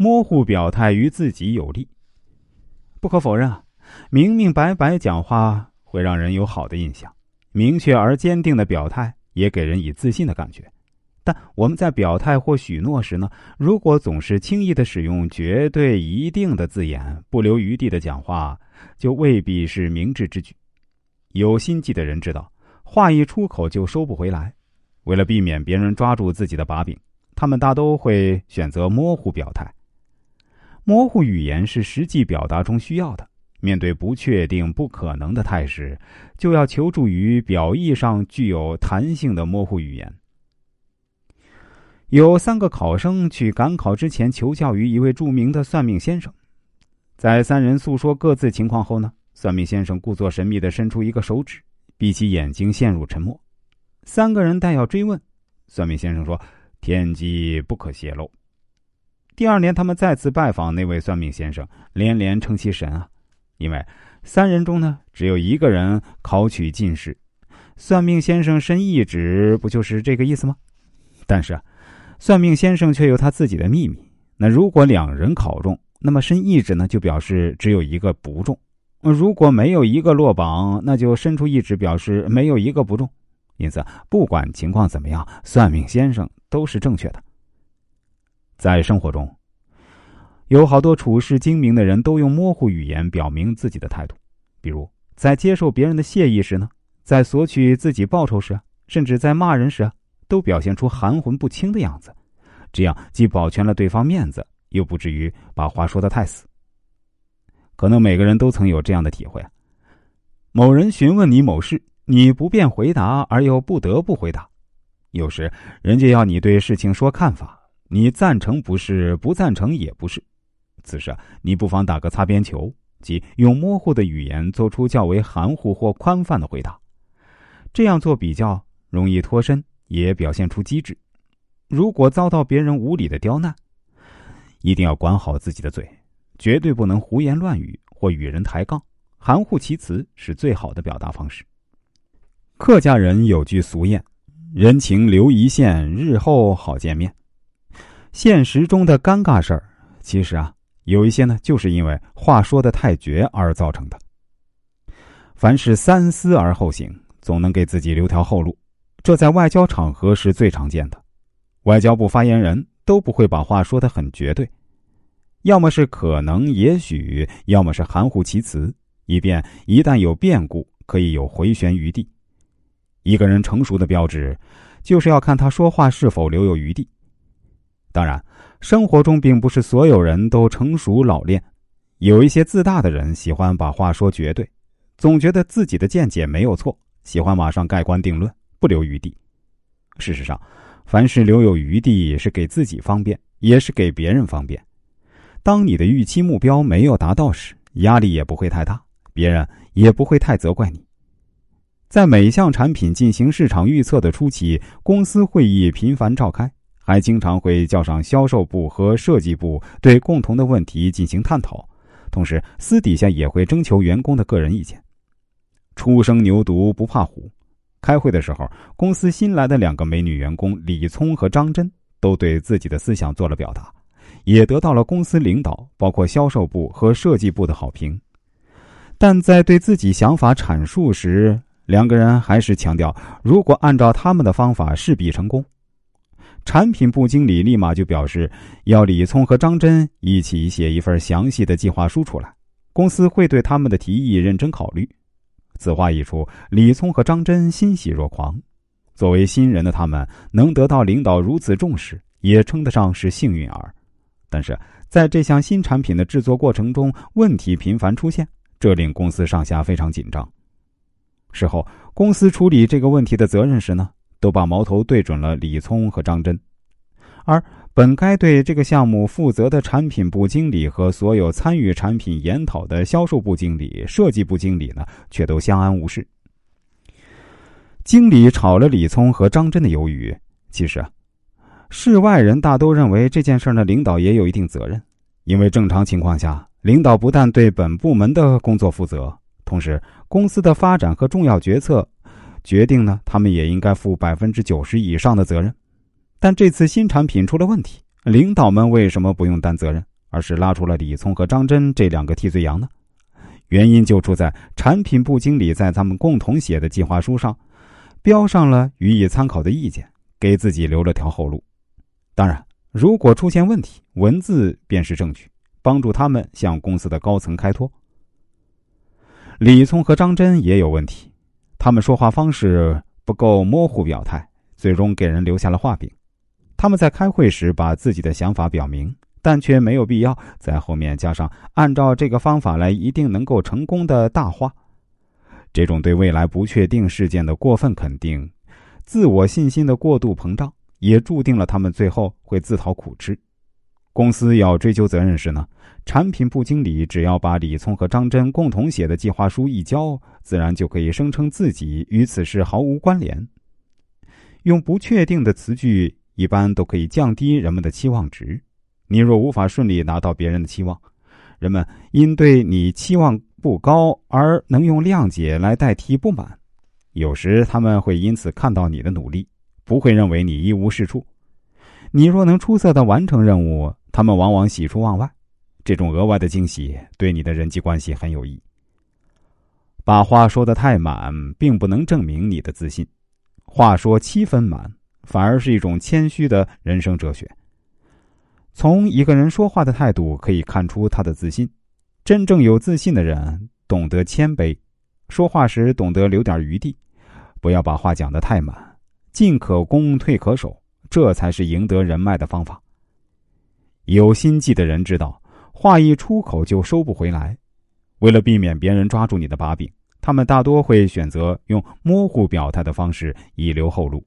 模糊表态于自己有利。不可否认啊，明明白白讲话会让人有好的印象，明确而坚定的表态也给人以自信的感觉。但我们在表态或许诺时呢，如果总是轻易的使用“绝对”“一定”的字眼，不留余地的讲话，就未必是明智之举。有心计的人知道，话一出口就收不回来。为了避免别人抓住自己的把柄，他们大都会选择模糊表态。模糊语言是实际表达中需要的。面对不确定、不可能的态势，就要求助于表意上具有弹性的模糊语言。有三个考生去赶考之前求教于一位著名的算命先生，在三人诉说各自情况后呢，算命先生故作神秘的伸出一个手指，闭起眼睛陷入沉默。三个人待要追问，算命先生说：“天机不可泄露。”第二年，他们再次拜访那位算命先生，连连称其神啊，因为三人中呢，只有一个人考取进士，算命先生伸一指，不就是这个意思吗？但是啊。算命先生却有他自己的秘密。那如果两人考中，那么伸一指呢，就表示只有一个不中；如果没有一个落榜，那就伸出一指，表示没有一个不中。因此，不管情况怎么样，算命先生都是正确的。在生活中，有好多处事精明的人都用模糊语言表明自己的态度，比如在接受别人的谢意时呢，在索取自己报酬时，甚至在骂人时啊。都表现出含混不清的样子，这样既保全了对方面子，又不至于把话说的太死。可能每个人都曾有这样的体会：某人询问你某事，你不便回答，而又不得不回答；有时人家要你对事情说看法，你赞成不是，不赞成也不是。此时你不妨打个擦边球，即用模糊的语言做出较为含糊或宽泛的回答。这样做比较容易脱身。也表现出机智。如果遭到别人无理的刁难，一定要管好自己的嘴，绝对不能胡言乱语或与人抬杠，含糊其辞是最好的表达方式。客家人有句俗谚：“人情留一线，日后好见面。”现实中的尴尬事儿，其实啊，有一些呢，就是因为话说的太绝而造成的。凡事三思而后行，总能给自己留条后路。这在外交场合是最常见的，外交部发言人都不会把话说的很绝对，要么是可能、也许，要么是含糊其辞，以便一旦有变故可以有回旋余地。一个人成熟的标志，就是要看他说话是否留有余地。当然，生活中并不是所有人都成熟老练，有一些自大的人喜欢把话说绝对，总觉得自己的见解没有错，喜欢马上盖棺定论。不留余地。事实上，凡事留有余地是给自己方便，也是给别人方便。当你的预期目标没有达到时，压力也不会太大，别人也不会太责怪你。在每项产品进行市场预测的初期，公司会议频繁召开，还经常会叫上销售部和设计部对共同的问题进行探讨，同时私底下也会征求员工的个人意见。初生牛犊不怕虎。开会的时候，公司新来的两个美女员工李聪和张真都对自己的思想做了表达，也得到了公司领导，包括销售部和设计部的好评。但在对自己想法阐述时，两个人还是强调，如果按照他们的方法，势必成功。产品部经理立马就表示，要李聪和张真一起写一份详细的计划书出来，公司会对他们的提议认真考虑。此话一出，李聪和张真欣喜若狂。作为新人的他们，能得到领导如此重视，也称得上是幸运儿。但是，在这项新产品的制作过程中，问题频繁出现，这令公司上下非常紧张。事后，公司处理这个问题的责任时呢，都把矛头对准了李聪和张真，而。本该对这个项目负责的产品部经理和所有参与产品研讨的销售部经理、设计部经理呢，却都相安无事。经理炒了李聪和张真的鱿鱼。其实啊，世外人大都认为这件事呢，领导也有一定责任，因为正常情况下，领导不但对本部门的工作负责，同时公司的发展和重要决策决定呢，他们也应该负百分之九十以上的责任。但这次新产品出了问题，领导们为什么不用担责任，而是拉出了李聪和张真这两个替罪羊呢？原因就出在产品部经理在他们共同写的计划书上，标上了予以参考的意见，给自己留了条后路。当然，如果出现问题，文字便是证据，帮助他们向公司的高层开脱。李聪和张真也有问题，他们说话方式不够模糊表态，最终给人留下了画饼。他们在开会时把自己的想法表明。但却没有必要在后面加上“按照这个方法来，一定能够成功”的大话。这种对未来不确定事件的过分肯定，自我信心的过度膨胀，也注定了他们最后会自讨苦吃。公司要追究责任时呢，产品部经理只要把李聪和张真共同写的计划书一交，自然就可以声称自己与此事毫无关联。用不确定的词句，一般都可以降低人们的期望值。你若无法顺利拿到别人的期望，人们因对你期望不高而能用谅解来代替不满，有时他们会因此看到你的努力，不会认为你一无是处。你若能出色的完成任务，他们往往喜出望外，这种额外的惊喜对你的人际关系很有益。把话说的太满，并不能证明你的自信，话说七分满，反而是一种谦虚的人生哲学。从一个人说话的态度可以看出他的自信。真正有自信的人懂得谦卑，说话时懂得留点余地，不要把话讲得太满，进可攻，退可守，这才是赢得人脉的方法。有心计的人知道，话一出口就收不回来。为了避免别人抓住你的把柄，他们大多会选择用模糊表态的方式，以留后路。